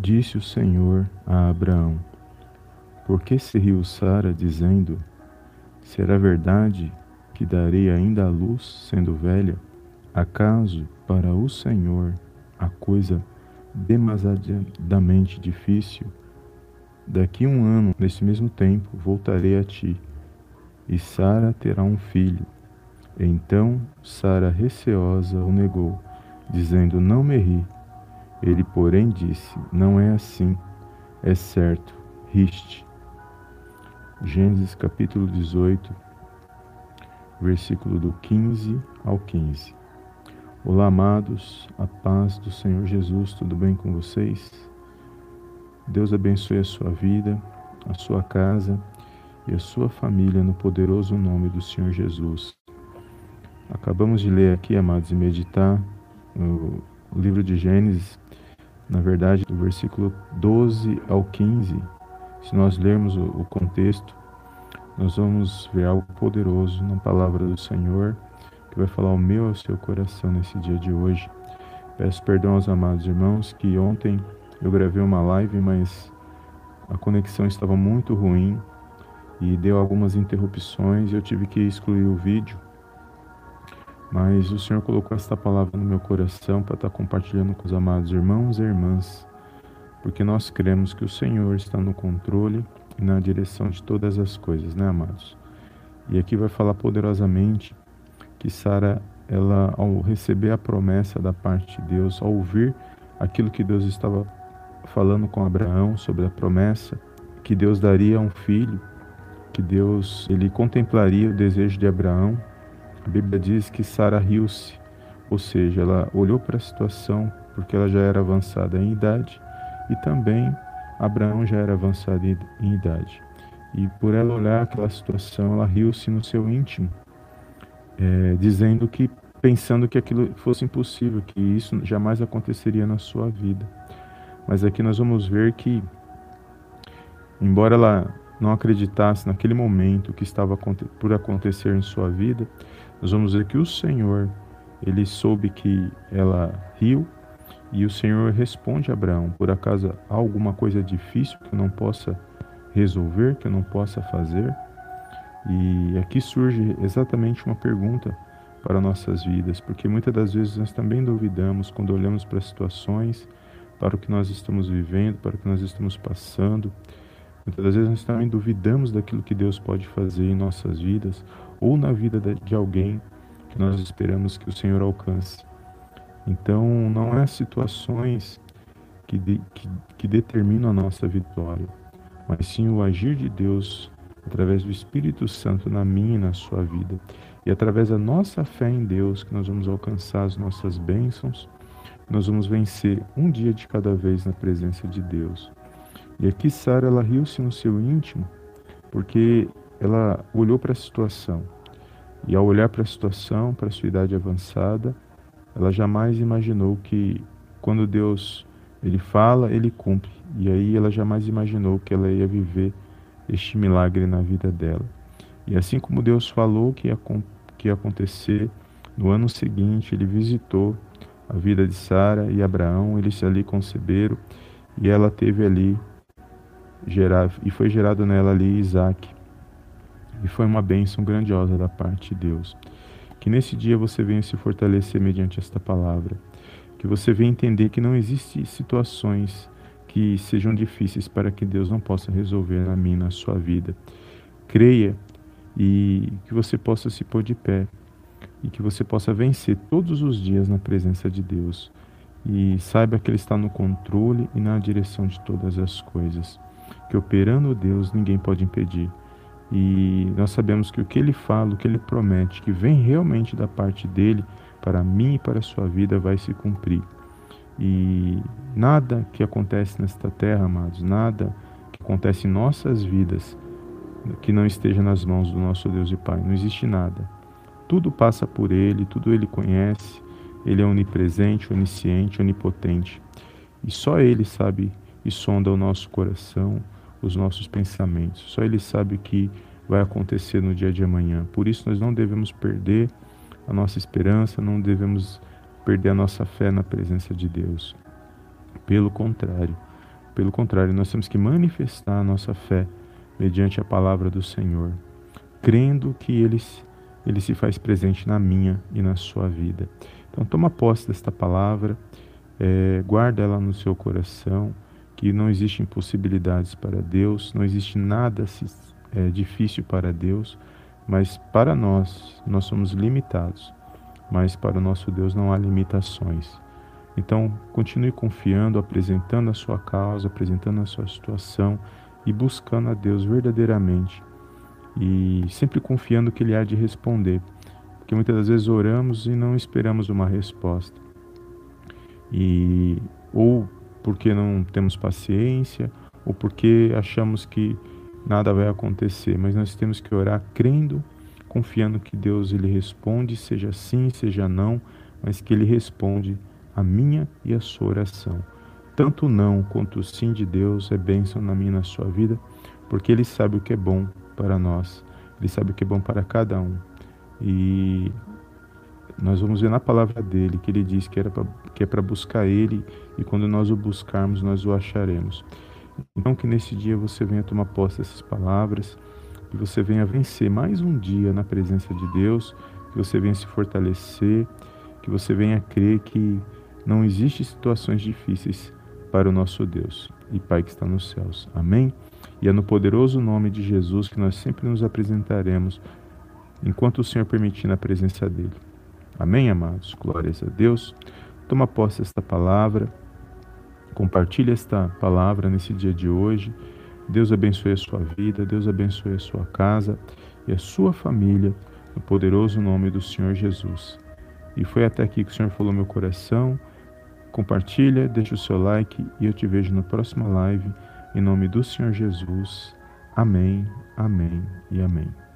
Disse o Senhor a Abraão: Por que se riu Sara, dizendo: Será verdade que darei ainda a luz, sendo velha? Acaso para o Senhor a coisa demasiadamente difícil? Daqui um ano, nesse mesmo tempo, voltarei a ti, e Sara terá um filho. Então Sara, receosa, o negou, dizendo: Não me ri. Ele, porém, disse: Não é assim, é certo, riste. Gênesis capítulo 18, versículo do 15 ao 15. Olá, amados, a paz do Senhor Jesus, tudo bem com vocês? Deus abençoe a sua vida, a sua casa e a sua família no poderoso nome do Senhor Jesus. Acabamos de ler aqui, amados, e meditar o livro de Gênesis, na verdade, do versículo 12 ao 15. Se nós lermos o contexto, nós vamos ver algo poderoso na palavra do Senhor, que vai falar ao meu ao seu coração nesse dia de hoje. Peço perdão aos amados irmãos que ontem eu gravei uma live, mas a conexão estava muito ruim e deu algumas interrupções e eu tive que excluir o vídeo. Mas o Senhor colocou esta palavra no meu coração para estar compartilhando com os amados irmãos e irmãs, porque nós cremos que o Senhor está no controle e na direção de todas as coisas, né, amados? E aqui vai falar poderosamente que Sara, ela ao receber a promessa da parte de Deus, ao ouvir aquilo que Deus estava falando com Abraão sobre a promessa que Deus daria um filho, que Deus ele contemplaria o desejo de Abraão a Bíblia diz que Sara riu-se, ou seja, ela olhou para a situação porque ela já era avançada em idade e também Abraão já era avançado em idade. E por ela olhar aquela situação, ela riu-se no seu íntimo, é, dizendo que, pensando que aquilo fosse impossível, que isso jamais aconteceria na sua vida. Mas aqui nós vamos ver que, embora ela não acreditasse naquele momento que estava por acontecer em sua vida, nós vamos ver que o Senhor, ele soube que ela riu e o Senhor responde a Abraão: Por acaso há alguma coisa difícil que eu não possa resolver, que eu não possa fazer? E aqui surge exatamente uma pergunta para nossas vidas, porque muitas das vezes nós também duvidamos quando olhamos para situações, para o que nós estamos vivendo, para o que nós estamos passando. Muitas das vezes nós também duvidamos daquilo que Deus pode fazer em nossas vidas ou na vida de alguém que nós esperamos que o Senhor alcance. Então, não é situações que, de, que, que determinam a nossa vitória, mas sim o agir de Deus através do Espírito Santo na minha e na sua vida. E através da nossa fé em Deus que nós vamos alcançar as nossas bênçãos, nós vamos vencer um dia de cada vez na presença de Deus. E aqui Sara ela riu-se no seu íntimo, porque ela olhou para a situação. E ao olhar para a situação, para a sua idade avançada, ela jamais imaginou que quando Deus ele fala, ele cumpre. E aí ela jamais imaginou que ela ia viver este milagre na vida dela. E assim como Deus falou que ia, que ia acontecer, no ano seguinte ele visitou a vida de Sara e Abraão, eles ali conceberam e ela teve ali gerar, e foi gerado nela ali Isaac. E foi uma bênção grandiosa da parte de Deus. Que nesse dia você venha se fortalecer mediante esta palavra. Que você venha entender que não existem situações que sejam difíceis para que Deus não possa resolver na minha na sua vida. Creia e que você possa se pôr de pé e que você possa vencer todos os dias na presença de Deus. E saiba que Ele está no controle e na direção de todas as coisas. Que operando Deus ninguém pode impedir. E nós sabemos que o que ele fala, o que ele promete, que vem realmente da parte dele, para mim e para a sua vida, vai se cumprir. E nada que acontece nesta terra, amados, nada que acontece em nossas vidas que não esteja nas mãos do nosso Deus e Pai. Não existe nada. Tudo passa por Ele, tudo Ele conhece. Ele é onipresente, onisciente, onipotente. E só Ele sabe e sonda o nosso coração, os nossos pensamentos. Só Ele sabe o que vai acontecer no dia de amanhã. Por isso, nós não devemos perder a nossa esperança, não devemos perder a nossa fé na presença de Deus. Pelo contrário, Pelo contrário, nós temos que manifestar a nossa fé mediante a palavra do Senhor, crendo que ele, ele se faz presente na minha e na sua vida. Então, toma posse desta palavra, é, guarda ela no seu coração, que não existe impossibilidades para Deus, não existe nada é, difícil para Deus, mas para nós, nós somos limitados, mas para o nosso Deus não há limitações. Então, continue confiando, apresentando a sua causa, apresentando a sua situação e buscando a Deus verdadeiramente e sempre confiando que Ele há de responder, porque muitas das vezes oramos e não esperamos uma resposta. E ou porque não temos paciência, ou porque achamos que nada vai acontecer, mas nós temos que orar crendo, confiando que Deus ele responde, seja sim, seja não, mas que ele responde a minha e a sua oração. Tanto o não quanto o sim de Deus é bênção na minha e na sua vida, porque ele sabe o que é bom para nós, ele sabe o que é bom para cada um. E nós vamos ver na palavra dele que ele diz que, era pra, que é para buscar ele e quando nós o buscarmos, nós o acharemos. Então, que nesse dia você venha tomar posse dessas palavras, que você venha vencer mais um dia na presença de Deus, que você venha se fortalecer, que você venha crer que não existem situações difíceis para o nosso Deus e Pai que está nos céus. Amém? E é no poderoso nome de Jesus que nós sempre nos apresentaremos, enquanto o Senhor permitir na presença dEle. Amém, amados? Glórias a Deus. Toma posse desta palavra. Compartilhe esta palavra nesse dia de hoje. Deus abençoe a sua vida, Deus abençoe a sua casa e a sua família, no poderoso nome do Senhor Jesus. E foi até aqui que o Senhor falou meu coração. Compartilha, deixa o seu like e eu te vejo na próxima live. Em nome do Senhor Jesus. Amém, amém e amém.